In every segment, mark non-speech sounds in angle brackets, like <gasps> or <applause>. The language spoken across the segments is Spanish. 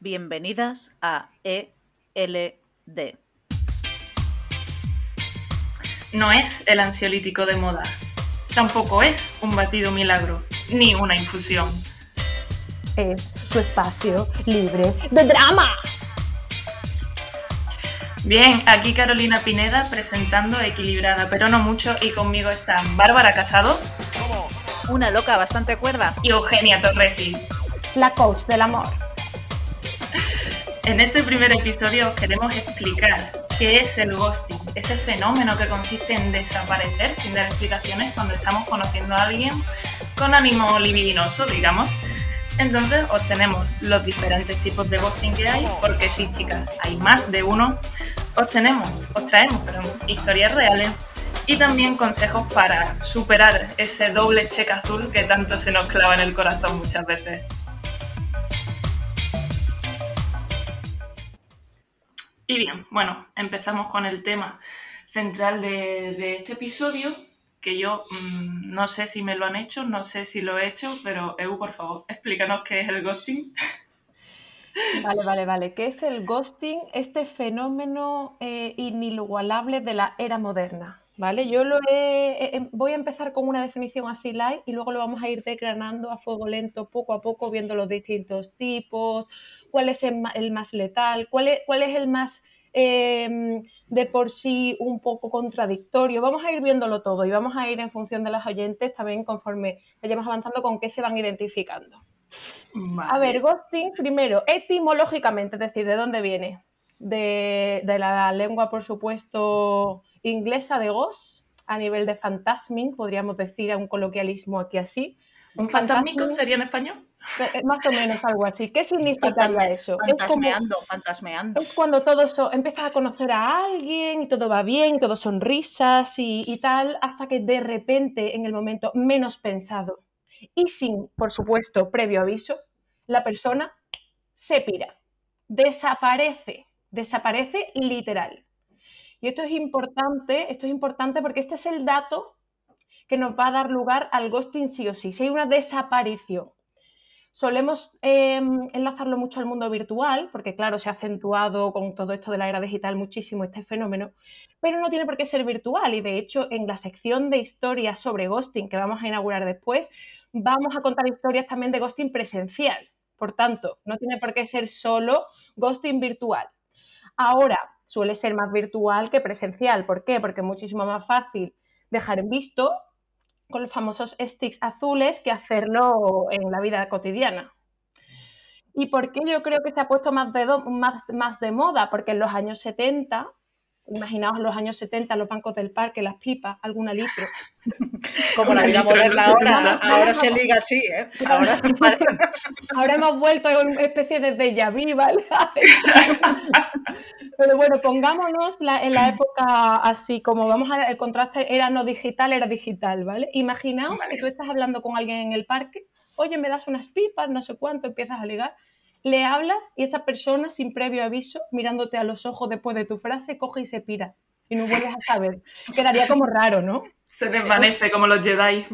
Bienvenidas a ELD. No es el ansiolítico de moda. Tampoco es un batido milagro, ni una infusión. Es tu espacio libre de drama. Bien, aquí Carolina Pineda presentando Equilibrada, pero no mucho, y conmigo están Bárbara Casado. Una loca bastante cuerda. Y Eugenia Torresi. La coach del amor. En este primer episodio queremos explicar qué es el ghosting, ese fenómeno que consiste en desaparecer sin dar explicaciones cuando estamos conociendo a alguien con ánimo libidinoso, digamos. Entonces os tenemos los diferentes tipos de ghosting que hay, porque sí, chicas, hay más de uno. Os tenemos, os traemos, historias reales y también consejos para superar ese doble cheque azul que tanto se nos clava en el corazón muchas veces. Y bien, bueno, empezamos con el tema central de, este episodio, que yo mm, no sé si me lo han hecho, no sé si lo he hecho, pero Eu, por favor, explícanos qué es el ghosting. <laughs> Vale, vale, vale. ¿Qué es el ghosting? Este fenómeno eh, inigualable de la era moderna. ¿Vale? Yo lo voy a empezar con una definición así light y luego lo vamos a ir desgranando a fuego lento, poco a poco, viendo los distintos tipos, cuál es el, más letal, cuál es, cuál es el más em, de por sí un poco contradictorio. Vamos a ir viéndolo todo y vamos a ir en función de las oyentes también conforme vayamos avanzando con qué se van identificando. A ver, ghosting, primero, etimológicamente, es decir, ¿de dónde viene? De, de la lengua, por supuesto, inglesa de ghost, a nivel de fantasming, podríamos decir a un coloquialismo aquí así. ¿Un fantasmico sería en español? Eh, más o menos algo así. ¿Qué significaría eso? Fantasmeando, es fantasmeando. Es cuando todo eso empiezas a conocer a alguien y todo va bien, y todo son risas y, tal, hasta que de repente, en el momento menos pensado y sin, por supuesto, previo aviso, la persona se pira, desaparece, desaparece literal. Y esto es importante, esto es importante porque este es el dato que nos va a dar lugar al ghosting sí o sí. Si hay una desaparición Solemos em, enlazarlo mucho al mundo virtual, porque claro, se ha acentuado con todo esto de la era digital muchísimo este fenómeno, pero no tiene por qué ser virtual y de hecho en la sección de historias sobre ghosting que vamos a inaugurar después, vamos a contar historias también de ghosting presencial. Por tanto, no tiene por qué ser solo ghosting virtual. Ahora, suele ser más virtual que presencial. ¿Por qué? Porque es muchísimo más fácil dejar en visto con los famosos sticks azules que hacerlo en la vida cotidiana. ¿Y por qué yo creo que se ha puesto más de, más, más de moda? Porque en los años 70, imaginaos en los años 70, los bancos del parque, las pipas, alguna litro. <laughs> Como la vida moderna ahora, ahora se liga así, ¿eh? Ahora, <laughs> ahora hemos vuelto a una especie de déjà vu, ¿vale? <laughs> Pero bueno, pongámonos en la época así, como vamos a el contraste era no digital, era digital, ¿vale? Imaginaos que tú estás hablando con alguien en el parque, oye, me das unas pipas, no sé cuánto, empiezas a ligar, le hablas y esa persona, sin previo aviso, mirándote a los ojos después de tu frase, coge y se pira y no vuelves a saber. Quedaría como raro, ¿no? Se desvanece como los Jedi.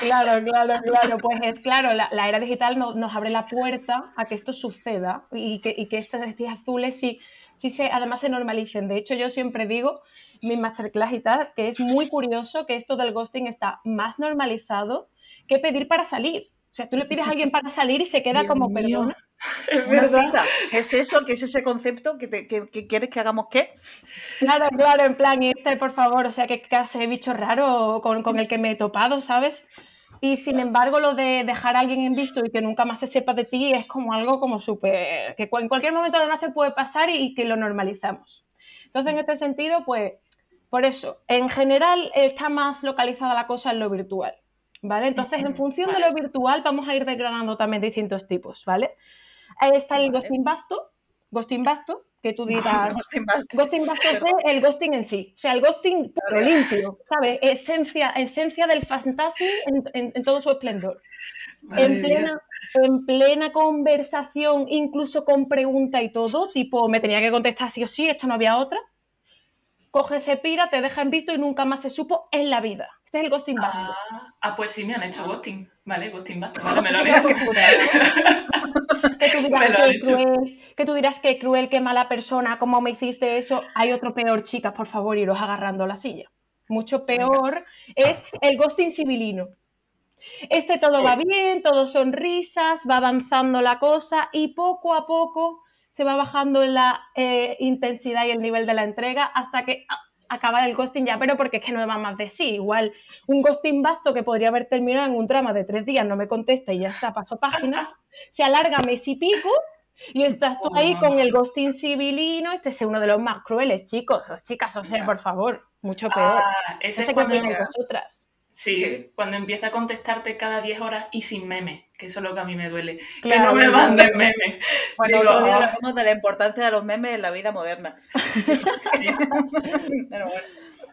Claro, claro, claro. Pues es claro, la, era digital nos abre la puerta a que esto suceda y que, y que estos azules sí sí se, además se normalicen. De hecho, yo siempre digo, mi masterclass y tal, que es muy curioso que esto del ghosting está más normalizado que pedir para salir. O sea, tú le pides a <laughs> alguien para salir y se queda como, perdona. <laughs> Es verdad. ¿Es eso? ¿Qué es ese concepto? ¿Que, quieres que hagamos qué? Claro, claro, en plan, este, por favor, o sea, que clase de bicho raro con, con el que me he topado, ¿sabes? Y sin embargo, lo de dejar a alguien en visto y que nunca más se sepa de ti es como algo como súper. que en cualquier momento además te puede pasar y, que lo normalizamos. Entonces, en este sentido, pues, por eso, en general está más localizada la cosa en lo virtual. ¿Vale? Entonces, en función de lo virtual, vamos a ir desgranando también distintos tipos, ¿vale? Ahí está el ghosting vasto, ghosting vasto, que tú <laughs> dirás. ghosting vasto. es el ghosting en sí. O sea, el ghosting puro, limpio, ¿sabes? Esencia, esencia del fantasy en, todo su esplendor. En plena, en plena, conversación, incluso con pregunta y todo, tipo, me tenía que contestar sí o sí, esto no había otra. Coge ese pira, te deja en visto y nunca más se supo en la vida. Este es el ghosting. Ah, ah pues sí, me han hecho ghosting. Vale, ghosting. Vale, <laughs> <laughs> me lo han hecho. que tú dirás que cruel, que tú dirás que cruel, qué mala persona, cómo me hiciste eso. Hay otro peor, chicas, por favor, iros agarrando la silla. Mucho peor es el ghosting civilino. Este todo va bien, todo son risas, va avanzando la cosa y poco a poco se va bajando la eh, intensidad y el nivel de la entrega hasta que ah, acaba el ghosting ya, pero porque es que no va más de sí. Igual un ghosting vasto que podría haber terminado en un drama de tres días, no me contesta y ya está, paso página, <laughs> se alarga mes y pico y estás tú ahí con el ghosting civilino. Este es uno de los más crueles, chicos, chicas, o sea, por favor, mucho peor. Ah, no ese sé es cuando, vosotras. Sí, Sí. cuando empieza a contestarte cada 10 horas y sin memes, que eso es lo que a mí me duele. que no me manden memes. <laughs> Bueno, Digo, otro día ah. hablamos de la importancia de los memes en la vida moderna. <laughs> Pero bueno,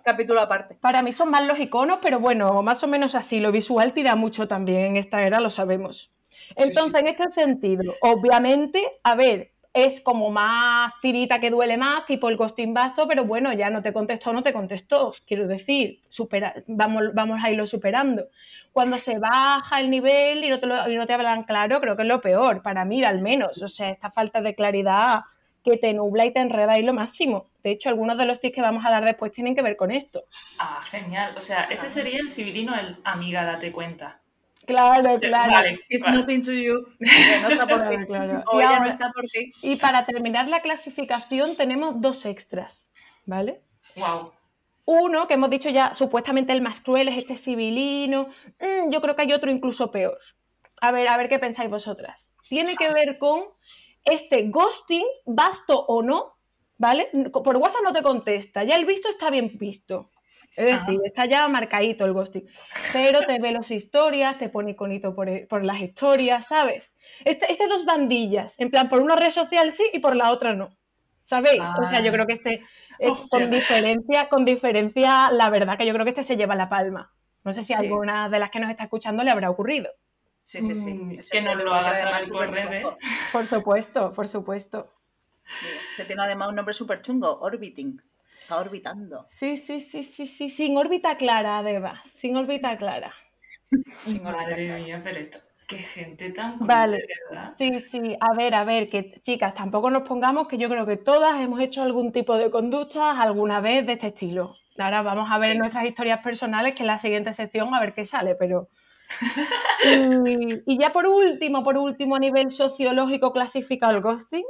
capítulo aparte. Para mí son más los iconos, pero bueno, más o menos así. Lo visual tira mucho también en esta era, lo sabemos. Sí, Entonces, en este sentido, obviamente, a ver, es como más tirita que duele más, tipo el ghosting basto, pero bueno, ya no te contestó, no te contestó. Quiero decir, supera, vamos, vamos a irlo superando. Cuando se baja el nivel y no, te lo- y no te hablan claro, creo que es lo peor, para mí al menos. O sea, esta falta de claridad que te nubla y te enreda ahí lo máximo. De hecho, algunos de los tips que vamos a dar después tienen que ver con esto. Ah, genial. O sea, ese sería el civilino, el amiga, date cuenta. Claro, Sí, claro. Vale, It's vale. nothing to you. No está por <laughs> ti. Claro, claro. O Y ella no está por ti. Y para terminar la clasificación tenemos dos extras, ¿vale? Wow. Uno, que hemos dicho ya, supuestamente el más cruel es este civilino. Mm, yo creo que hay otro incluso peor. A ver, a ver qué pensáis vosotras. Tiene que ver con este ghosting, basto o no, ¿vale? Por WhatsApp no te contesta, ya el visto está bien visto. Es decir, Ajá. está ya marcadito el ghosting. Pero te ve las historias, te pone iconito por, por las historias, ¿sabes? Este, este dos bandillas, en plan, por una red social sí y por la otra no. ¿Sabéis? O sea, yo Ah. creo que este, es con diferencia, con diferencia, la verdad que yo creo que este se lleva la palma. No sé si Sí. alguna de las que nos está escuchando le habrá ocurrido. Sí, sí, sí. Mm, que nos tiene lo haga saber además por redes. Por supuesto, por supuesto. Se tiene además un nombre súper chungo, Orbiting. Está orbitando. Sí, sí, sí, sí, sí, sin órbita clara, además, sin órbita clara. <laughs> Sin Madre orbitar. mía, pero esto, qué gente tan Vale. de verdad. Sí, sí, a ver, a ver, que chicas, tampoco nos pongamos que yo creo que todas hemos hecho algún tipo de conductas alguna vez de este estilo. Ahora vamos a ver Sí. nuestras historias personales, que en la siguiente sección a ver qué sale, pero... <laughs> Y, y ya por último, por último, a nivel sociológico clasificado el ghosting,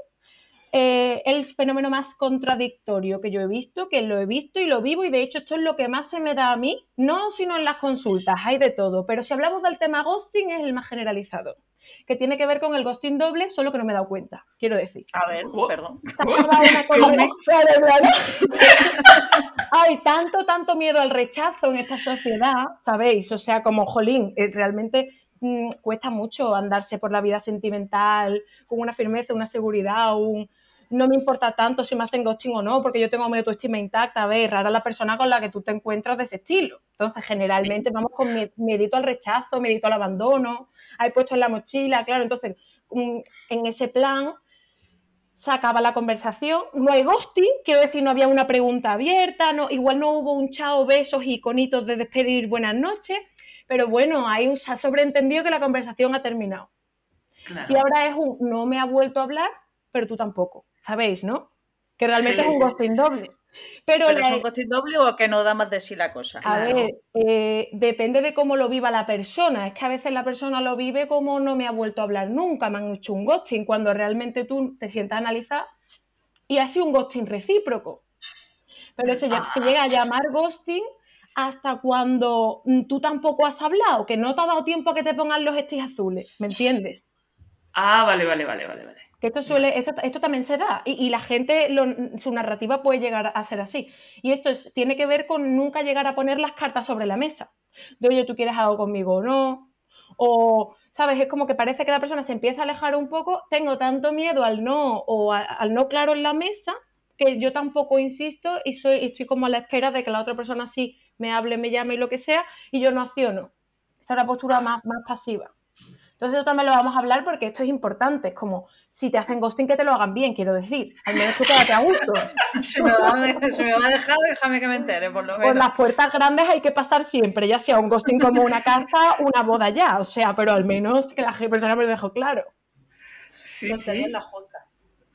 eh, el fenómeno más contradictorio que yo he visto, que lo he visto y lo vivo, y de hecho esto es lo que más se me da a mí, no sino en las consultas, hay de todo, pero si hablamos del tema ghosting es el más generalizado, que tiene que ver con el ghosting doble, solo que no me he dado cuenta, quiero decir. A ver, Oh. perdón. <laughs> <laughs> Hay tanto, tanto miedo al rechazo en esta sociedad, ¿sabéis? O sea, como, jolín, eh, realmente mm, cuesta mucho andarse por la vida sentimental con una firmeza, una seguridad, un... No me importa tanto si me hacen ghosting o no, porque yo tengo mi autoestima intacta. A ver, rara la persona con la que tú te encuentras de ese estilo. Entonces, generalmente vamos con mie- miedito al rechazo, miedito al abandono, hay puesto en la mochila, claro. Entonces, mm, en ese plan, se acaba la conversación, no hay ghosting, quiero decir, no había una pregunta abierta, no, igual no hubo un chao, besos y conitos de despedir buenas noches, pero bueno, hay un, se ha sobreentendido que la conversación ha terminado. Claro. Y ahora es un no me ha vuelto a hablar, pero tú tampoco, ¿sabéis, no? Que realmente Sí, es un ghosting doble. Pero, ¿Pero la- es un ghosting doble o que no da más de sí la cosa? a Claro. ver, eh, depende de cómo lo viva la persona. Es que a veces la persona lo vive como no me ha vuelto a hablar nunca, me han hecho un ghosting, cuando realmente tú te sientas a analizar y ha sido un ghosting recíproco. Pero se, ll- se llega a llamar ghosting hasta cuando tú tampoco has hablado, que no te ha dado tiempo a que te pongan los estis azules, ¿me entiendes? Ah, vale, vale, vale, vale, vale. Que esto suele, esto, esto también se da. Y, y la gente, su narrativa puede llegar a ser así. Y esto es- tiene que ver con nunca llegar a poner las cartas sobre la mesa. De oye, ¿tú quieres algo conmigo o no? O, ¿sabes? Es como que parece que la persona se empieza a alejar un poco. Tengo tanto miedo al no o al no claro en la mesa que yo tampoco insisto y soy, estoy como a la espera de que la otra persona sí me hable, me llame y lo que sea, y yo no acciono. Esta es la postura más, más pasiva. Entonces esto también lo vamos a hablar porque esto es importante. Es como, si te hacen ghosting, que te lo hagan bien, quiero decir. Al menos tú quédate a gusto. <laughs> Se me, va a, se me va a dejar, déjame que me entere, por lo Por menos. las puertas grandes hay que pasar siempre, ya sea un ghosting como una casa, una boda ya. O sea, pero al menos que la persona me lo dejó claro. Sí, sí. en la.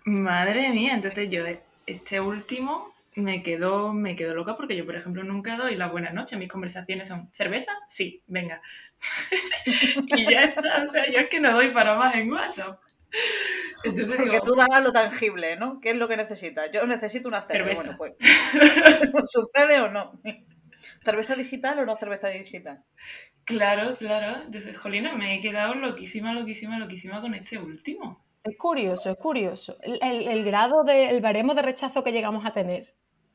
Madre mía, entonces yo este último me quedo, me quedo loca porque yo, por ejemplo, nunca doy la buena noche. Mis conversaciones son, ¿cerveza? Sí, venga. <laughs> y ya está, o sea, yo es que no doy para más en WhatsApp. Entonces Porque digo, tú vas a lo tangible, ¿no? ¿Qué es lo que necesitas? Yo necesito una cerveza. Cerveza. Bueno, pues. <laughs> ¿Sucede o no? ¿Cerveza digital o no cerveza digital? claro, claro. Entonces, Jolina, me he quedado loquísima, loquísima, loquísima con este último. Es curioso, es curioso. El, el- el grado de, el baremo de rechazo que llegamos a tener.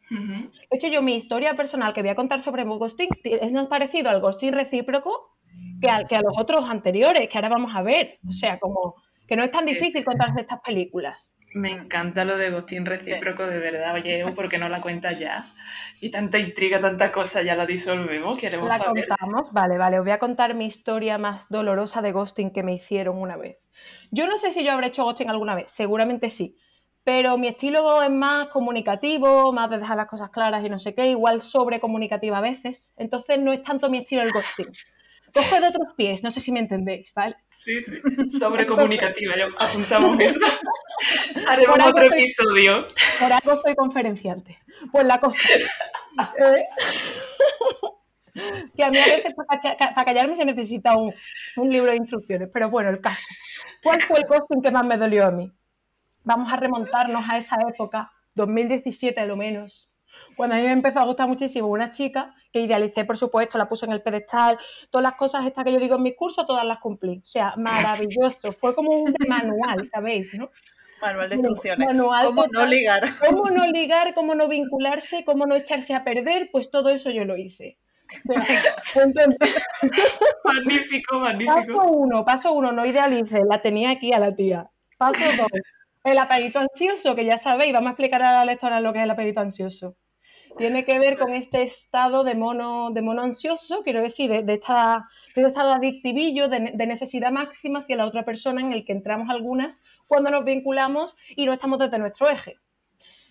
De hecho, yo mi historia personal que voy a contar sobre ghosting es más parecido al ghosting recíproco que, al, que a los otros anteriores, que ahora vamos a ver. O sea, como que no es tan difícil contarse estas películas. Me encanta lo de Ghosting recíproco, de verdad. Oye, Evo, ¿por qué no la cuentas ya? Y tanta intriga, tanta cosa, ya la disolvemos. Queremos La saber. contamos, vale, vale. Os voy a contar mi historia más dolorosa de ghosting que me hicieron una vez. Yo no sé si yo habré hecho ghosting alguna vez, seguramente sí. Pero mi estilo es más comunicativo, más de dejar las cosas claras y no sé qué, igual sobre comunicativa a veces. Entonces no es tanto mi estilo el ghosting. Cojo de otros pies, no sé si me entendéis, ¿vale? Sí, sí. Sobre comunicativa, ya apuntamos eso. <laughs> Haremos otro soy- episodio. Por algo soy conferenciante. Pues la cosa. <laughs> eh, que a mí a veces para callarme se necesita un, un libro de instrucciones. Pero bueno, el caso. ¿Cuál fue el ghosting que más me dolió a mí? Vamos a remontarnos a esa época, 2017 a lo menos. Cuando a mí me empezó a gustar muchísimo una chica que idealicé, por supuesto, la puse en el pedestal, todas las cosas estas que yo digo en mis cursos, todas las cumplí. O sea, maravilloso. Fue como un manual, ¿sabéis? ¿no? Manual de instrucciones. manual ¿Cómo no total. ligar? cómo no ligar, cómo no vincularse, cómo no echarse a perder, pues todo eso yo lo hice. O sea, <laughs> entonces, Magnífico, paso magnífico. uno, paso uno, no idealice, la tenía aquí a la tía. Paso dos, el apetito ansioso, que ya sabéis, vamos a explicar a la lectora lo que es el apetito ansioso. Tiene que ver con este estado de mono, de mono ansioso, quiero decir, de, de de este estado adictivillo, de, de necesidad máxima hacia la otra persona en el que entramos algunas cuando nos vinculamos y no estamos desde nuestro eje.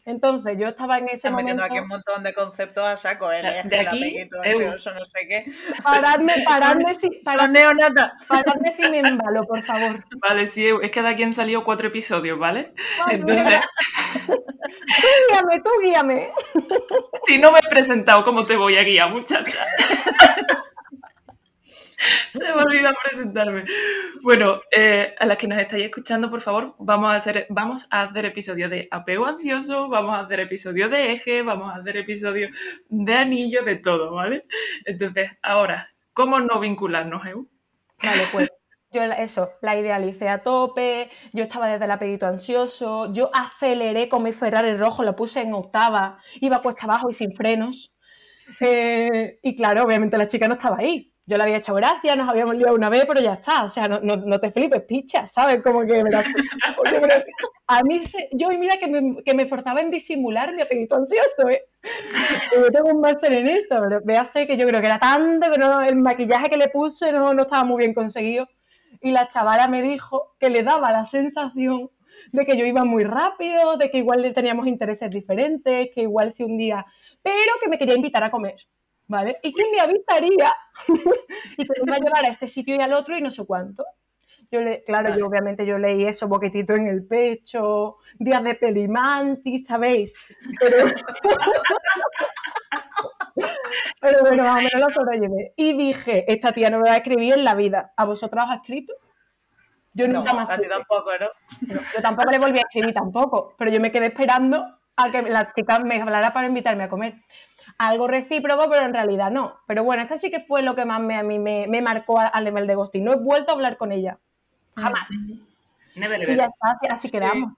Entonces, yo estaba en ese metiendo momento... aquí un montón de conceptos a saco. El De eje, el aquí, apellido, eu. eso, no sé qué. Paradme, <laughs> paradme, si, Son paradme, paradme si me embalo, por favor. <laughs> Vale, sí, es que de aquí han salido cuatro episodios, ¿vale? Ay, Entonces, <laughs> tú guíame, tú guíame. si no me he presentado, ¿cómo te voy a guiar, muchacha? <laughs> Se me olvida presentarme. Bueno, eh, a las que nos estáis escuchando, por favor, vamos a hacer, vamos a hacer episodios de apego ansioso, vamos a hacer episodios de eje, vamos a hacer episodios de anillo, de todo, ¿vale? Entonces, ahora, ¿cómo no vincularnos, Eu? Vale, pues yo eso, la idealicé a tope, yo estaba desde el apetito ansioso, yo aceleré con mi Ferrari rojo, lo puse en octava, iba cuesta abajo y sin frenos. Eh, y claro, obviamente la chica no estaba ahí. Yo le había hecho gracia, nos habíamos liado una vez, pero ya está. O sea, no, no, no te flipes, picha, ¿sabes? Como que me a mí, se- yo mira que me, que me forzaba en disimular mi apetito ansioso, ¿eh? Yo tengo un máster en esto, pero véase que yo creo que era tanto que no, el maquillaje que le puse no, no estaba muy bien conseguido. Y la chavala me dijo que le daba la sensación de que yo iba muy rápido, de que igual teníamos intereses diferentes, que igual si un día, pero que me quería invitar a comer, ¿vale? Y que me avisaría <laughs> y me iba a llevar a este sitio y al otro y no sé cuánto. Yo le, claro, Vale. yo obviamente yo leí eso, boquetito en el pecho, días de pelimanti, ¿sabéis? Pero, <laughs> pero bueno, más o menos lo sobrellevé. Y dije, esta tía no me va a escribir en la vida. ¿A vosotras os ha escrito? Yo No, nunca más a ti tampoco, ¿no? No, yo tampoco le volví a escribir tampoco, pero yo me quedé esperando a que la chica me hablara para invitarme a comer. Algo recíproco, pero en realidad no. Pero bueno, esta sí que fue lo que más me, a mí me, me marcó al nivel de ghosting. No he vuelto a hablar con ella. Jamás. Never Y ever. ya está, así- así Sí. quedamos.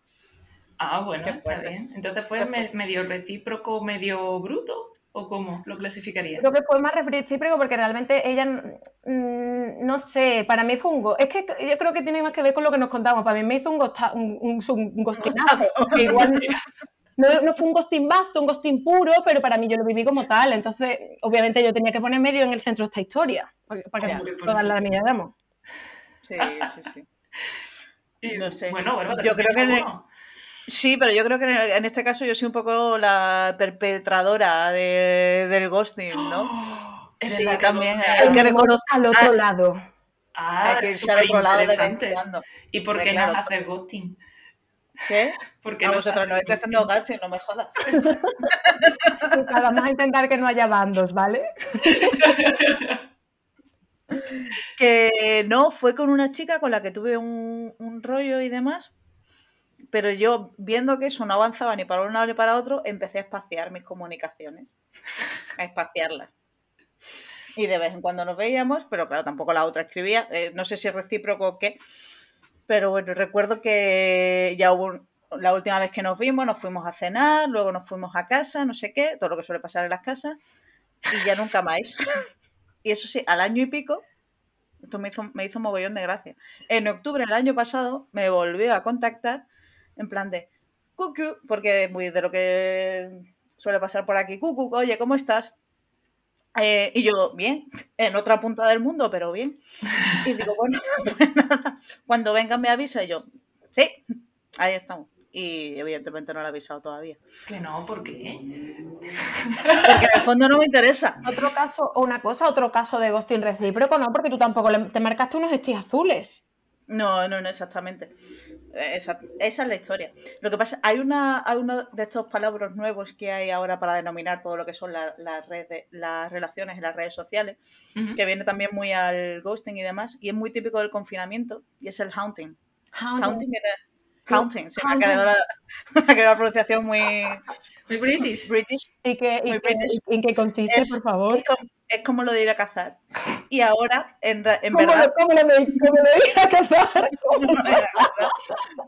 Ah, bueno, está bien. Entonces fue medio recíproco, medio bruto, ¿o cómo lo clasificaría? Creo que fue más recíproco porque realmente ella, mm, no sé, para mí fue un go- Es que yo creo que tiene más que ver con lo que nos contamos. Para mí me hizo un, gosta- un, un, igual <laughs> no, no fue un ghosting vasto, un ghosting puro, pero para mí yo lo viví como tal. Entonces, obviamente yo tenía que poner medio en el centro de esta historia, para que, para todas la supuesto. miráramos. Sí, sí, sí. Y, no sé. Bueno, Bárbara, Yo ¿tú creo que en el- alguno? Sí, pero yo creo que en, el- en este caso yo soy un poco la perpetradora de- del ghosting, ¿no? <gasps> Sí, también, Hay que reconocer- al otro Ah. lado. Ah, Hay que al otro lado de cuando. ¿Y por qué claro, nos haces ghosting? ¿Qué? Porque A vosotros no estáis haciendo gastos, no me jodas. Vamos a intentar que no haya bandos, ¿vale? <laughs> Que no, fue con una chica con la que tuve un, un rollo y demás. Pero yo, viendo que eso no avanzaba ni para un lado ni para otro, empecé a espaciar mis comunicaciones. <laughs> A espaciarlas. Y de vez en cuando nos veíamos, pero claro, tampoco la otra escribía. Eh, no sé si es recíproco o qué. Pero bueno, recuerdo que ya hubo un- la última vez que nos vimos, nos fuimos a cenar, luego nos fuimos a casa, no sé qué, todo lo que suele pasar en las casas, y ya nunca más. y eso sí, al año y pico, esto me hizo, me hizo mogollón de gracia. En octubre del año pasado me volvió a contactar en plan de cucu, porque muy de lo que suele pasar por aquí, cucu, oye, ¿cómo estás? Eh, y yo, bien, en otra punta del mundo, pero bien. Y digo, <laughs> bueno, <laughs> pues nada, cuando venga me avisa y yo, sí, ahí estamos. Y evidentemente no lo he avisado todavía. Que no, ¿por qué? Porque en el fondo no me interesa. <laughs> Otro caso, o una cosa, otro caso de ghosting recíproco, no, porque tú tampoco le- te marcaste unos estis azules. No, no, no, exactamente. Eh, Esa, esa es la historia. Lo que pasa, hay una, hay uno de estos palabras nuevos que hay ahora para denominar todo lo que son la- las redes, las relaciones en las redes sociales, que viene también muy al ghosting y demás, y es muy típico del confinamiento, y es el haunting. Haunting. Haunting era. Sí, Haunting, se me ha haunting. quedado la, me ha quedado la pronunciación muy Muy british. british. ¿Y qué, Muy british. y en qué consiste, Es- por favor? Es como, es como lo de ir a cazar. Y ahora, en, ra- en ¿Cómo verdad, lo, cómo lo? ¿Cómo lo veis a cazar? <laughs> ¿Cómo lo veis?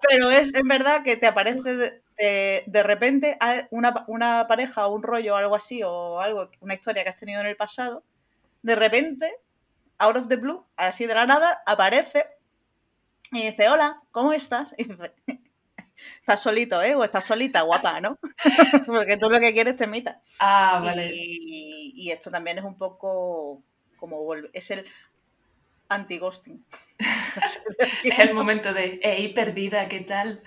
Pero es en verdad que te aparece de, de- de repente una, una pareja o un rollo o algo así, o algo, una historia que has tenido en el pasado, de repente, out of the blue, así de la nada, aparece y dice, hola, ¿cómo estás? Y dice, <laughs> estás solito, ¿eh? O estás solita, guapa, ¿no? <laughs> Porque tú lo que quieres te mita. Ah, vale. Y, y esto también es un poco como es el anti-ghosting. <laughs> Es el momento de, hey, perdida, ¿qué tal?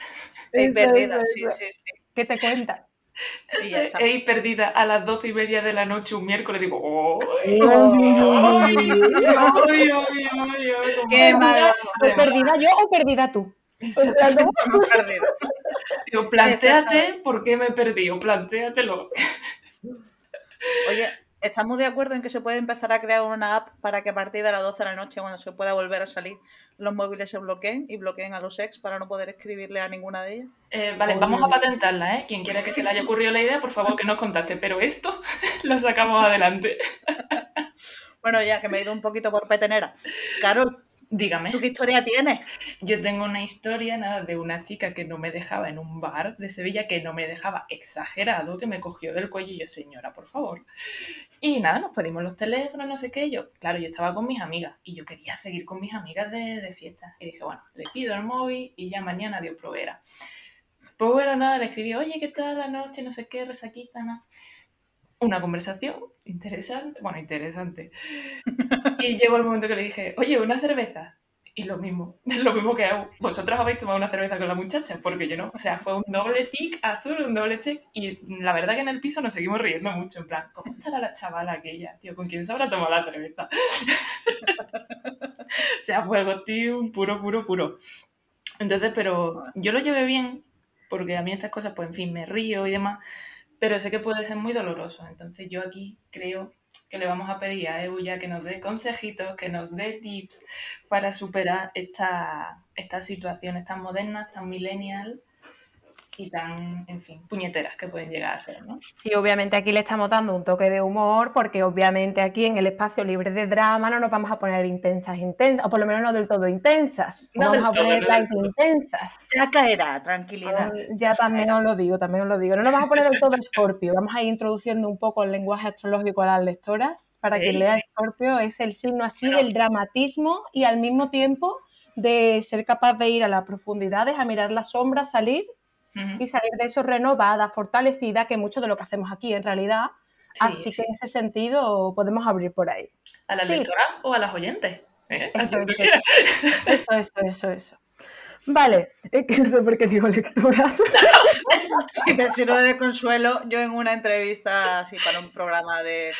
Eso, perdida, sí, sí, sí. ¿Qué te cuenta? Está. Hey, perdida, a las doce y media de la noche un miércoles digo, ¡oh! ¡Ay, ay, ay, ay, ay, ay! cómo Qué malo. gusta. ¿O perdida yo o perdida tú? Perdido. Digo, Exactamente. por qué me he perdido, plantéatelo. Oye, ¿estamos de acuerdo en que se puede empezar a crear una app para que a partir de las 12 de la noche, cuando se pueda volver a salir, los móviles se bloqueen y bloqueen a los ex para no poder escribirle a ninguna de ellas? Eh, vale, vamos a patentarla, ¿eh? Quien quiera que se le haya ocurrido la idea, por favor que nos contacte. Pero esto <laughs> lo sacamos adelante. <laughs> Bueno, ya que me he ido un poquito por petenera. Carol, Dígame. ¿tú qué historia tienes? Yo tengo una historia nada de una chica que no me dejaba en un bar de Sevilla, que no me dejaba exagerado, que me cogió del cuello y yo, señora, por favor. Y nada, nos pedimos los teléfonos, no sé qué. y Yo, claro, yo estaba con mis amigas y yo quería seguir con mis amigas de, de fiesta. Y dije, bueno, le pido el móvil y ya mañana Dios proveerá. Pues bueno, nada, le escribí, oye, ¿qué tal la noche? No sé qué, resaquita, ¿no? Una conversación interesante, bueno, interesante. <laughs> Y llegó el momento que le dije, oye, una cerveza. Y lo mismo, <laughs> lo mismo que hago. Vosotros habéis tomado una cerveza con la muchacha, porque yo no. O sea, fue un doble tic azul, un doble check. Y la verdad que en el piso nos seguimos riendo mucho. En plan, ¿cómo estará la chavala aquella? Tío, ¿con quién se habrá tomado la cerveza? <laughs> o sea, fue un puro, puro, puro. Entonces, pero yo lo llevé bien, porque a mí estas cosas, pues en fin, me río y demás. Pero sé que puede ser muy doloroso. Entonces, yo aquí creo que le vamos a pedir a EU ya que nos dé consejitos, que nos dé tips para superar esta, estas situaciones tan modernas, tan millennial y tan, en fin, puñeteras que pueden llegar a ser, ¿no? Sí, obviamente aquí le estamos dando un toque de humor, porque obviamente aquí en el espacio libre de drama no nos vamos a poner intensas, intensas, o por lo menos no del todo intensas. No vamos a todo, poner no intensas. Ya caerá, tranquilidad. Ya también os lo digo, también os lo digo. No nos vamos a poner del todo Escorpio, vamos a ir introduciendo un poco el lenguaje astrológico a las lectoras para que Sí, lea sí. Escorpio. Es el signo así del dramatismo y al mismo tiempo de ser capaz de ir a las profundidades, a mirar las sombras, salir Ujú. y salir de eso renovada, fortalecida, que mucho de lo que hacemos aquí en realidad. Sí, Así sí. que en ese sentido podemos abrir por ahí. ¿A las sí. lectoras o a las oyentes? ¿Eh? Eso, eso. Eso, eso, eso, eso. Vale, es que no sé por qué digo lecturas. <laughs> Si te sirve de consuelo, yo en una entrevista así para un programa de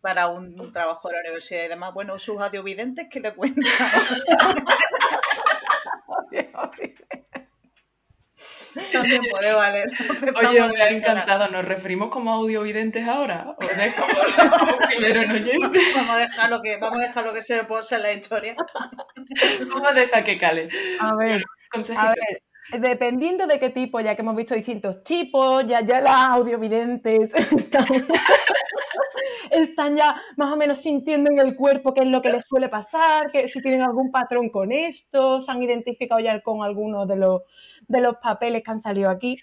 para un trabajo de la universidad y demás. Bueno, sus audiovidentes que le cuentan. <laughs> También puede valer. <laughs> Oye, me ha encantado. ¿Nos referimos como audiovidentes ahora? ¿O dejamos primero en oyente? Vamos a dejar lo que, vamos a dejar lo que se posa en la historia. Vamos a dejar que cale. A ver, a ver, dependiendo de qué tipo, ya que hemos visto distintos tipos, ya, ya las audiovidentes <laughs> <laughs> están, ya más o menos sintiendo en el cuerpo qué es lo que les suele pasar, que si tienen algún patrón con esto, se han identificado ya con algunos de los, de los papeles que han salido aquí.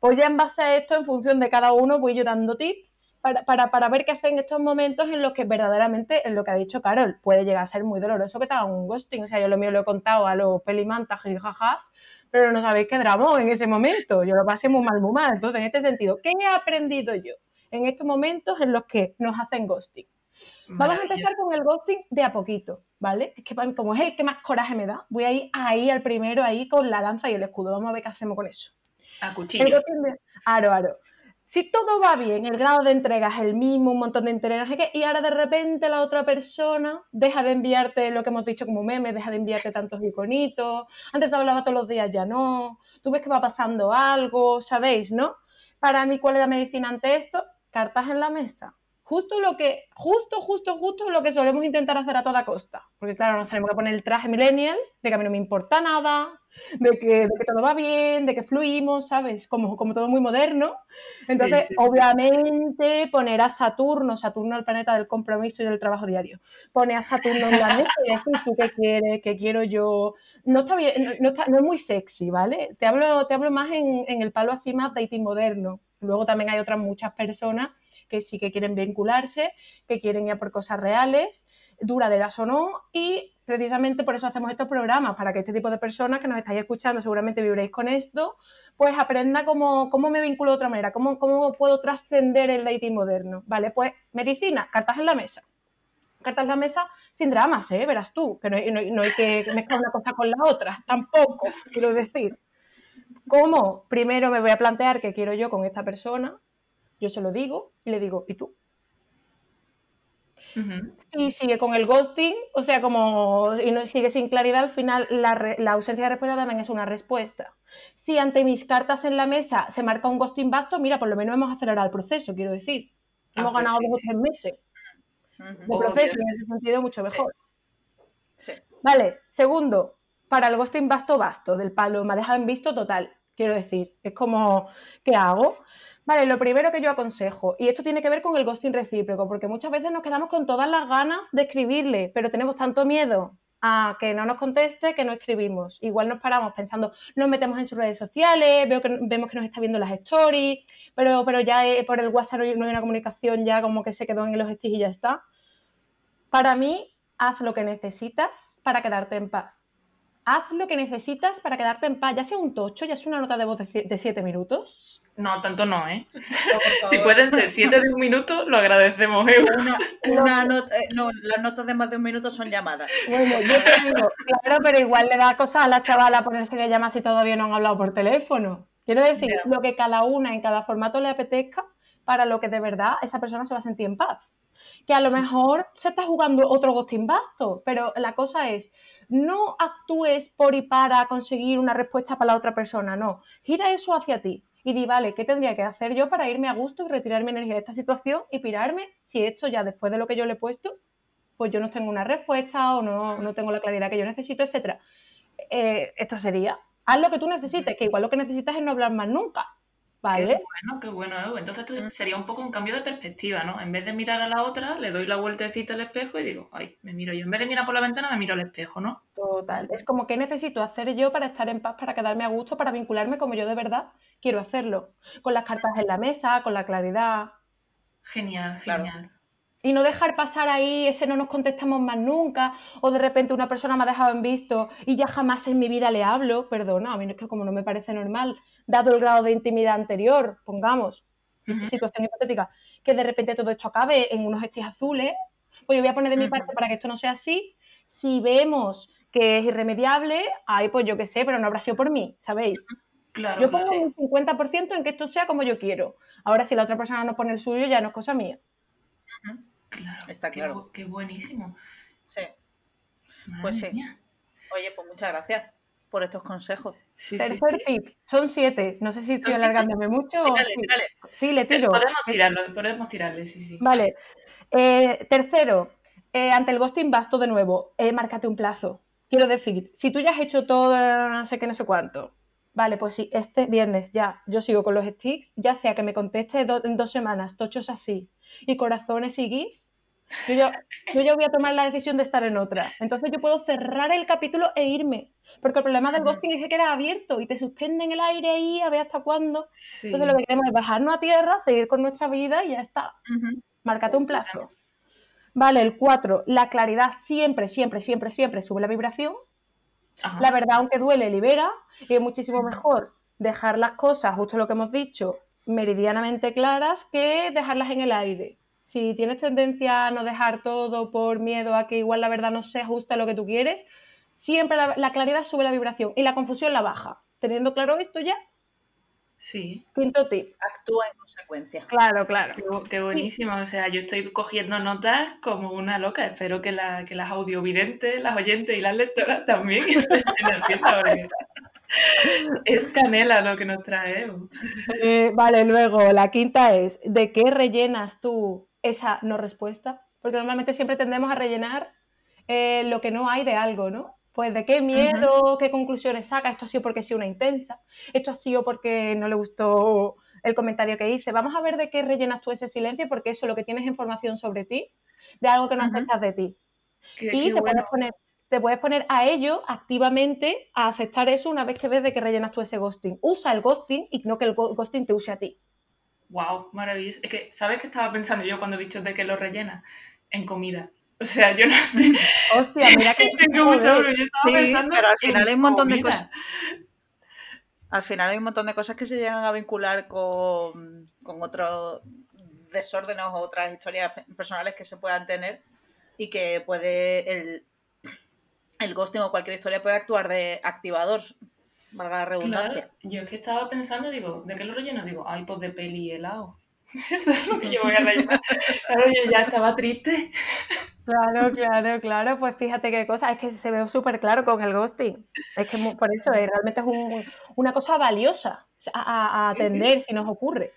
Pues ya en base a esto, en función de cada uno, voy yo dando tips para, para, para, ver qué hacer en estos momentos en los que verdaderamente, en lo que ha dicho Carol, puede llegar a ser muy doloroso que te hagan un ghosting. O sea, yo lo mío lo he contado a los pelimantas y jajas, pero no sabéis qué dramó en ese momento. Yo lo pasé muy mal, muy mal. Entonces, en este sentido, ¿qué he aprendido yo en estos momentos en los que nos hacen ghosting? Vamos a empezar con el ghosting de a poquito, ¿vale? Es que como es el que más coraje me da, voy a ir ahí al primero, ahí con la lanza y el escudo. Vamos a ver qué hacemos con eso. A cuchillo. Aro, aro. Si todo va bien, el grado de entrega es el mismo, un montón de entregas, y ahora de repente la otra persona deja de enviarte lo que hemos dicho como meme, deja de enviarte tantos iconitos, antes te hablaba todos los días, ya no, tú ves que va pasando algo, ¿sabéis, no? Para mí, ¿cuál es la medicina ante esto? Cartas en la mesa justo lo que, justo, justo, justo lo que solemos intentar hacer a toda costa. Porque claro, nos tenemos que poner el traje millennial, de que a mí no me importa nada, de que, todo va bien, de que fluimos, ¿sabes? Como, como todo muy moderno. Entonces, obviamente, poner a Saturno, Saturno el planeta del compromiso y del trabajo diario, pone a Saturno en la mesa y decir, ¿tú qué quieres? ¿Qué quiero yo? No está bien, no, no, es muy sexy, ¿vale? Te hablo, te hablo más en, en el palo así más dating moderno. Luego también hay otras muchas personas que sí que quieren vincularse, que quieren ir por cosas reales, duraderas o no, y precisamente por eso hacemos estos programas, para que este tipo de personas que nos estáis escuchando, seguramente vibréis con esto, pues aprenda cómo, cómo me vinculo de otra manera, cómo, cómo puedo trascender el dating moderno. Vale, pues medicina, cartas en la mesa. Cartas en la mesa sin dramas, ¿eh? Verás tú, que no, hay, no hay que mezclar una cosa con la otra, tampoco, quiero decir. ¿Cómo? Primero me voy a plantear qué quiero yo con esta persona, yo se lo digo y le digo, ¿y tú? Si sigue con el ghosting, o sea, como y no sigue sin claridad, al final la, ausencia de respuesta también es una respuesta. Si ante mis cartas en la mesa se marca un ghosting vasto, mira, por lo menos hemos acelerado el proceso, quiero decir. Ah, hemos pues ganado dos o tres meses de proceso, en ese sentido mucho mejor. Vale, segundo, para el ghosting vasto, vasto, del palo, me ha dejado en visto total, quiero decir. Es como, ¿qué hago? Vale, lo primero que yo aconsejo, y esto tiene que ver con el ghosting recíproco, porque muchas veces nos quedamos con todas las ganas de escribirle, pero tenemos tanto miedo a que no nos conteste que no escribimos. Igual nos paramos pensando, nos metemos en sus redes sociales, veo que, vemos que nos está viendo las stories, pero, pero ya eh, por el WhatsApp no hay, una comunicación, ya como que se quedó en los sticks y ya está. Para mí, haz lo que necesitas para quedarte en paz haz lo que necesitas para quedarte en paz, ya sea un tocho, ya sea una nota de voz de 7 minutos. No, tanto no, ¿eh? <laughs> si pueden ser 7 de un minuto, lo agradecemos, ¿eh? Una, nota, no, las notas de más de un minuto son llamadas. Bueno, yo te digo, <laughs> claro, pero igual le da cosa a la chavala ponerse de llamar si todavía no han hablado por teléfono. Quiero decir, lo que cada una en cada formato le apetezca para lo que de verdad esa persona se va a sentir en paz que a lo mejor se está jugando otro ghosting vasto, pero la cosa es, no actúes por y para conseguir una respuesta para la otra persona, no, gira eso hacia ti y di, vale, ¿qué tendría que hacer yo para irme a gusto y retirar mi energía de esta situación y pirarme si esto ya después de lo que yo le he puesto, pues yo no tengo una respuesta o no, no tengo la claridad que yo necesito, etcétera? Eh, esto sería, haz lo que tú necesites, que igual lo que necesitas es no hablar más nunca. Qué bueno, qué bueno, Entonces esto sería un poco un cambio de perspectiva, ¿no? En vez de mirar a la otra, le doy la vueltecita al espejo y digo, ay, me miro yo. En vez de mirar por la ventana, me miro al espejo, ¿no? Total. Es como que necesito hacer yo para estar en paz, para quedarme a gusto, para vincularme como yo de verdad quiero hacerlo. Con las cartas en la mesa, con la claridad. Genial, genial. Y no dejar pasar ahí ese no nos contestamos más nunca, o de repente una persona me ha dejado en visto y ya jamás en mi vida le hablo. Perdona, a mí es que como no me parece normal dado el grado de intimidad anterior, pongamos, situación hipotética, que de repente todo esto acabe en unos estis azules, pues yo voy a poner de mi parte para que esto no sea así. Si vemos que es irremediable, ay, pues yo qué sé, pero no habrá sido por mí, ¿sabéis? Claro, yo pongo un 50% en que esto sea como yo quiero. Ahora, si la otra persona no pone el suyo, ya no es cosa mía. Claro. Está qué claro. Qué, buenísimo. Sí. Madre Pues sí. mía. Oye, pues muchas gracias por estos consejos. Sí, sí, Tercer sí. tip, son siete. No sé si ¿Son estoy siete? alargándome mucho. o sí. tírale. Sí, le tiro. Podemos tirarlo, podemos tirarle, sí, sí. Vale. Eh, tercero, eh, ante el ghosting basto de nuevo, eh, márcate un plazo. Quiero decir, si tú ya has hecho todo, no sé qué, no sé cuánto, vale, pues si este viernes ya yo sigo con los sticks, ya sea que me conteste do- en dos semanas, tochos así, y corazones y gifs, yo ya, yo ya voy a tomar la decisión de estar en otra. Entonces yo puedo cerrar el capítulo e irme. Porque el problema del ghosting es que queda abierto y te suspende en el aire ahí a ver hasta cuándo. Sí. Entonces lo que queremos es bajarnos a tierra, seguir con nuestra vida y ya está. Ujú. Márcate un plazo. Vale, el 4. La claridad siempre, siempre, siempre, siempre sube la vibración. Ajá. La verdad, aunque duele, libera. Y es muchísimo mejor dejar las cosas, justo lo que hemos dicho, meridianamente claras que dejarlas en el aire. Si tienes tendencia a no dejar todo por miedo a que igual la verdad no se ajusta a lo que tú quieres, siempre la, la claridad sube la vibración y la confusión la baja. Teniendo claro esto ya, Sí. quinto tip. Actúa en consecuencia. Claro, claro. Qué, qué buenísimo. O sea, yo estoy cogiendo notas como una loca. Espero que, la- que las audiovidentes, las oyentes y las lectoras también <laughs> estén haciendo, porque Es canela lo que nos trae. Eh, vale, luego la quinta es, ¿de qué rellenas tú esa no respuesta? Porque normalmente siempre tendemos a rellenar eh, lo que no hay de algo, ¿no? Pues de qué miedo, qué conclusiones saca, esto ha sido porque ha sido una intensa, esto ha sido porque no le gustó el comentario que hice. Vamos a ver de qué rellenas tú ese silencio, porque eso lo que tienes es información sobre ti, de algo que no aceptas de ti. Qué, Y qué te bueno. puedes poner te puedes poner a ello activamente a aceptar eso una vez que ves de que rellenas tú ese ghosting. Usa el ghosting y no que el ghosting te use a ti. Wow, maravilloso. Es que, ¿sabes qué estaba pensando yo cuando he dicho de que lo rellena? En comida. O sea, yo no sé. <laughs> Hostia, mira que <laughs> Tengo hambre. Yo estaba Sí, pensando pero al final hay un montón de cosas. Al final hay un montón de cosas que se llegan a vincular con, con otros desórdenes o otras historias personales que se puedan tener y que puede el, el ghosting o cualquier historia puede actuar de activador, valga la redundancia. Claro, yo es que estaba pensando, digo, ¿de qué lo relleno? Digo, ay, pues de peli y helado. <laughs> Eso es lo que yo voy a rellenar. <laughs> Claro, yo ya estaba triste. Claro, claro, claro. Pues fíjate qué cosa. Es que se ve súper claro con el ghosting. Es que por eso eh, realmente es un- una cosa valiosa a, a- a Sí, sí. atender si nos ocurre.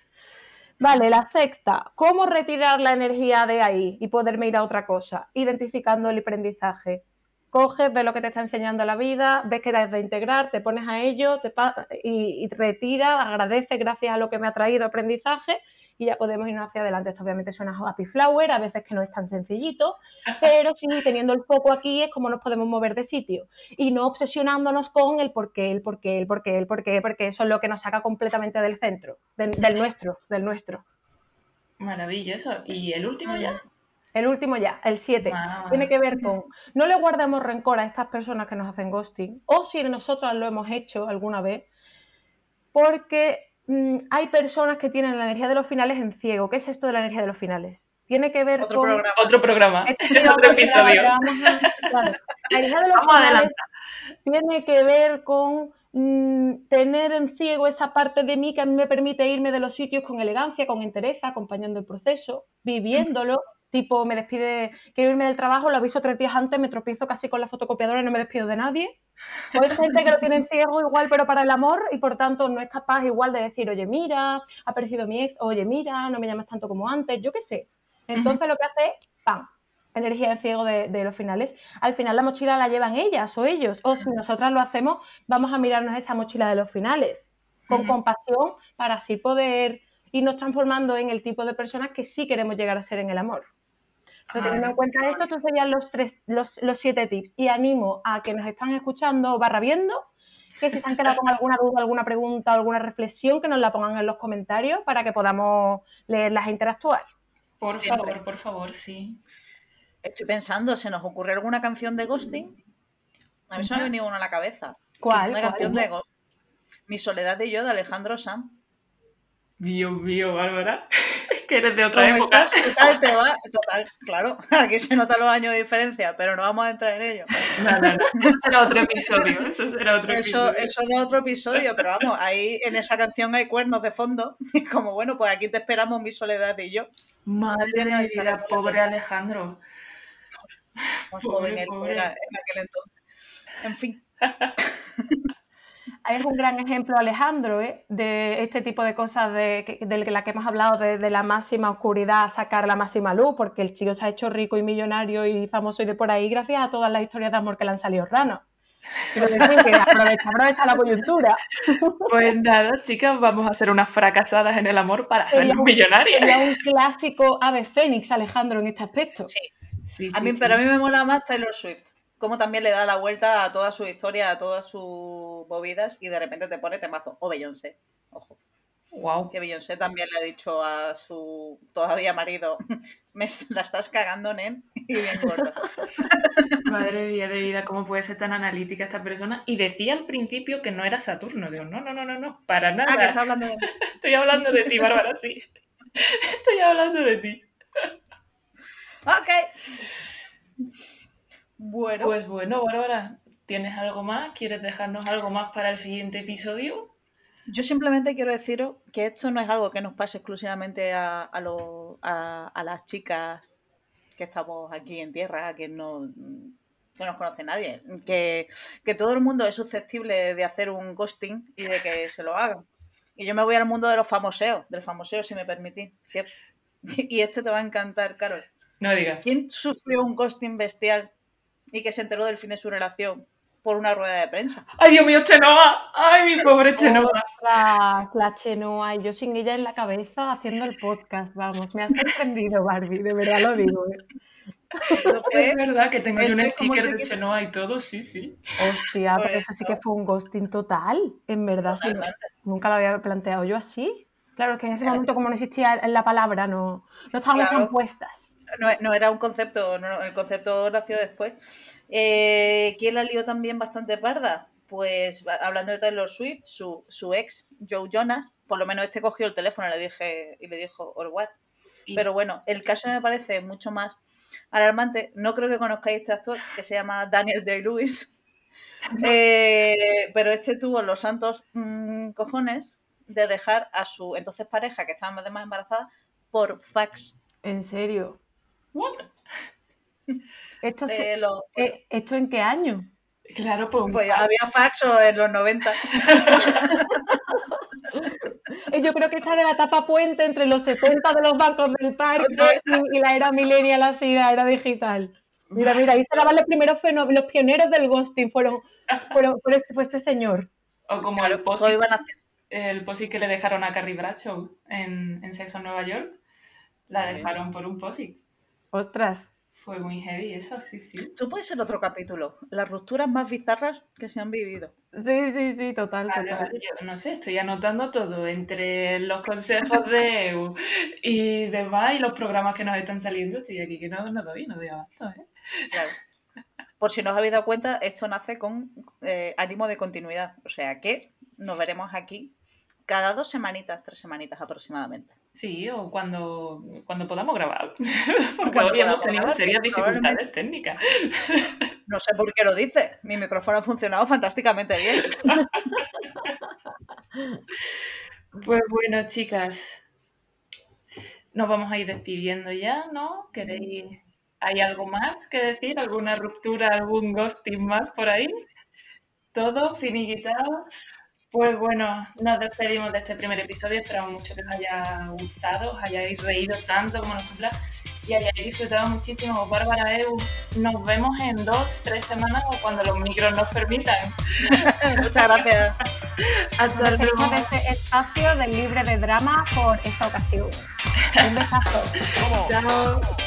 Vale, la sexta. ¿Cómo retirar la energía de ahí y poderme ir a otra cosa? Identificando el aprendizaje. Coges, ves lo que te está enseñando la vida, ves que debes de integrar, te pones a ello te y, y retira, agradece gracias a lo que me ha traído aprendizaje y ya podemos irnos hacia adelante. Esto obviamente suena a happy flower, a veces que no es tan sencillito, <laughs> pero sí, teniendo el foco aquí es como nos podemos mover de sitio y no obsesionándonos con el por qué, el por qué, el por qué, el por qué, porque eso es lo que nos saca completamente del centro, del, del nuestro, del nuestro. Maravilloso. ¿Y el último ya? El último ya, el 7. Ah, Tiene que ver con no le guardemos rencor a estas personas que nos hacen ghosting, o si nosotras lo hemos hecho alguna vez, porque mm, hay personas que tienen la energía de los finales en ciego. ¿Qué es esto de la energía de los finales? Tiene que ver Otro con programa. <laughs> Otro programa. Este es <laughs> otro episodio. Vamos a- claro. La energía de los Vamos a finales adelantar. tiene que ver con mm, tener en ciego esa parte de mí que a mí me permite irme de los sitios con elegancia, con entereza, acompañando el proceso, viviéndolo. Tipo, me despide, quiero irme del trabajo, lo aviso tres días antes, me tropiezo casi con la fotocopiadora y no me despido de nadie. O hay gente que lo tiene en ciego igual, pero para el amor, y por tanto no es capaz igual de decir, oye, mira, ha aparecido mi ex, oye, mira, no me llamas tanto como antes, yo qué sé. Entonces lo que hace es, ¡pam! Energía de ciego de, de los finales. Al final la mochila la llevan ellas o ellos, o si nosotras lo hacemos, vamos a mirarnos esa mochila de los finales con compasión para así poder irnos transformando en el tipo de personas que sí queremos llegar a ser en el amor. Pero teniendo en cuenta esto, estos serían los, tres, los, los siete tips. Y animo a que nos están escuchando o barra viendo, que si se han quedado con alguna duda, alguna pregunta o alguna reflexión, que nos la pongan en los comentarios para que podamos leerlas e interactuar. Por favor, por favor, sí. Estoy pensando, ¿se nos ocurre alguna canción de ghosting? A mí se me ha venido una a la cabeza. ¿Cuál? Una ¿Cuál? canción de Ghost. Mi soledad y yo de Alejandro Sanz. Dios mío, Bárbara. <laughs> Es que eres de otra ¿Cómo época. estás? Total, te va. <laughs> Total, claro. <laughs> Aquí se notan los años de diferencia, pero no vamos a entrar en ello. No, no, no. Eso será otro episodio. Eso será otro Eso, episodio. eso de otro episodio, pero vamos, ahí en esa canción hay cuernos de fondo. Y como bueno, pues aquí te esperamos mi soledad y yo. Madre de de vida, pobre Alejandro. Más Pobre, joven él pobre. era en aquel entonces. En fin. Es un gran ejemplo, Alejandro, ¿eh? de este tipo de cosas de, de la que hemos hablado, de, de la máxima oscuridad sacar la máxima luz, porque el tío se ha hecho rico y millonario y famoso y de por ahí gracias a todas las historias de amor que le han salido ranas. Quiero decir que <laughs> aprovecha, aprovecha la coyuntura. <laughs> Pues nada, chicas, vamos a ser unas fracasadas en el amor para un- millonarias. Sería un clásico ave fénix, Alejandro, en este aspecto. Sí. Sí, A mí, sí. pero a mí me mola más Taylor Swift. Como también le da la vuelta a toda su historia, a todas sus movidas y de repente te pone temazo. O Beyoncé. Ojo. Wow. Que Beyoncé también le ha dicho a su todavía marido, <laughs> me la estás cagando, nen, y bien gordo. <laughs> Madre mía de vida, ¿cómo puede ser tan analítica esta persona? Y decía al principio que no era Saturno. Digo, no, no, no, no, no, para nada. Ah, que está hablando de. <laughs> Estoy hablando de ti, Bárbara, sí. Estoy hablando de ti. Ok. Bueno, Pues bueno, Bárbara, ¿tienes algo más? ¿Quieres dejarnos algo más para el siguiente episodio? yo simplemente quiero deciros que esto no es algo que nos pase exclusivamente a, a, lo- a- a las chicas que estamos aquí en tierra, que no, que no nos conoce nadie. Que, que todo el mundo es susceptible de hacer un ghosting y de que se lo hagan. Y yo me voy al mundo de los famoseos, del famoseo, si me permitís, ¿cierto? <laughs> Y este te va a encantar, Carol. No digas. ¿Quién sufrió un ghosting bestial y que se enteró del fin de su relación por una rueda de prensa? ¡Ay, Dios mío, Chenoa! ¡Ay, mi pobre Chenoa! La, la Chenoa y yo sin ella en la cabeza haciendo el podcast, vamos, me ha sorprendido Barbie, de verdad lo digo. ¿eh? Fue- Es verdad que tengo yo un sticker de Chenoa y todo, sí, sí. Hostia, pero Pues eso sí que fue un ghosting total, en verdad, sí, nunca lo había planteado yo así. Claro, es que en ese momento como no existía la palabra, no, no estábamos Claro. tan puestas. No, no era un concepto, no, no, el concepto nació después. Eh, ¿Quién la lió también bastante parda? Pues hablando de Taylor Swift, su, su ex, Joe Jonas, por lo menos este cogió el teléfono y le dije, y le dijo, or what. Pero bueno, el caso me parece mucho más alarmante. No creo que conozcáis este actor, que se llama Daniel Day-Lewis. <laughs> Eh, pero este tuvo los santos mm, cojones de dejar a su entonces pareja, que estaba además embarazada, por fax. En serio. ¿What? ¿Esto, se- Eh, lo- eh, ¿Esto en qué año? Claro, pues, Pues había fax o en los 90. <laughs> Eh, Yo creo que está de la etapa puente entre los 70 de los bancos del parque y, y la era millennial así, la era digital. Mira, mira, ahí se daban los primeros los pioneros del ghosting, fueron, fueron, fue este, fue este señor. o como Claro, el haciendo. el posit que le dejaron a Carrie Bradshaw en, en Sexo en Nueva York. La dejaron por un posit. Ostras. Fue muy heavy eso, sí, sí. Tú puedes ser otro capítulo. Las rupturas más bizarras que se han vivido. Sí, sí, sí, total, Vale, total. vale, yo no sé, estoy anotando todo entre los consejos de EU y demás y los programas que nos están saliendo. Estoy aquí que no, no doy, no doy abasto, ¿eh? Claro. Por si no os habéis dado cuenta, esto nace con eh, ánimo de continuidad. O sea que nos veremos aquí cada dos semanitas, tres semanitas aproximadamente. Sí, o cuando, cuando podamos grabar. <laughs> Porque hoy hemos tenido serias dificultades técnicas. <laughs> No sé por qué lo dice. Mi micrófono ha funcionado fantásticamente bien. <laughs> Pues bueno, chicas, nos vamos a ir despidiendo ya, ¿no? ¿Queréis? ¿Hay algo más que decir? ¿Alguna ruptura, algún ghosting más por ahí? ¿Todo finiquitado? Pues bueno, nos despedimos de este primer episodio. Esperamos mucho que os haya gustado, os hayáis reído tanto como nosotras y hayáis disfrutado muchísimo. Bárbara Eu, nos vemos en dos, tres semanas o cuando los micros nos permitan. <laughs> Muchas gracias. <laughs> Hasta Nos luego. despedimos de este espacio del libre de drama por esta ocasión. Un besazo. <laughs> Chao.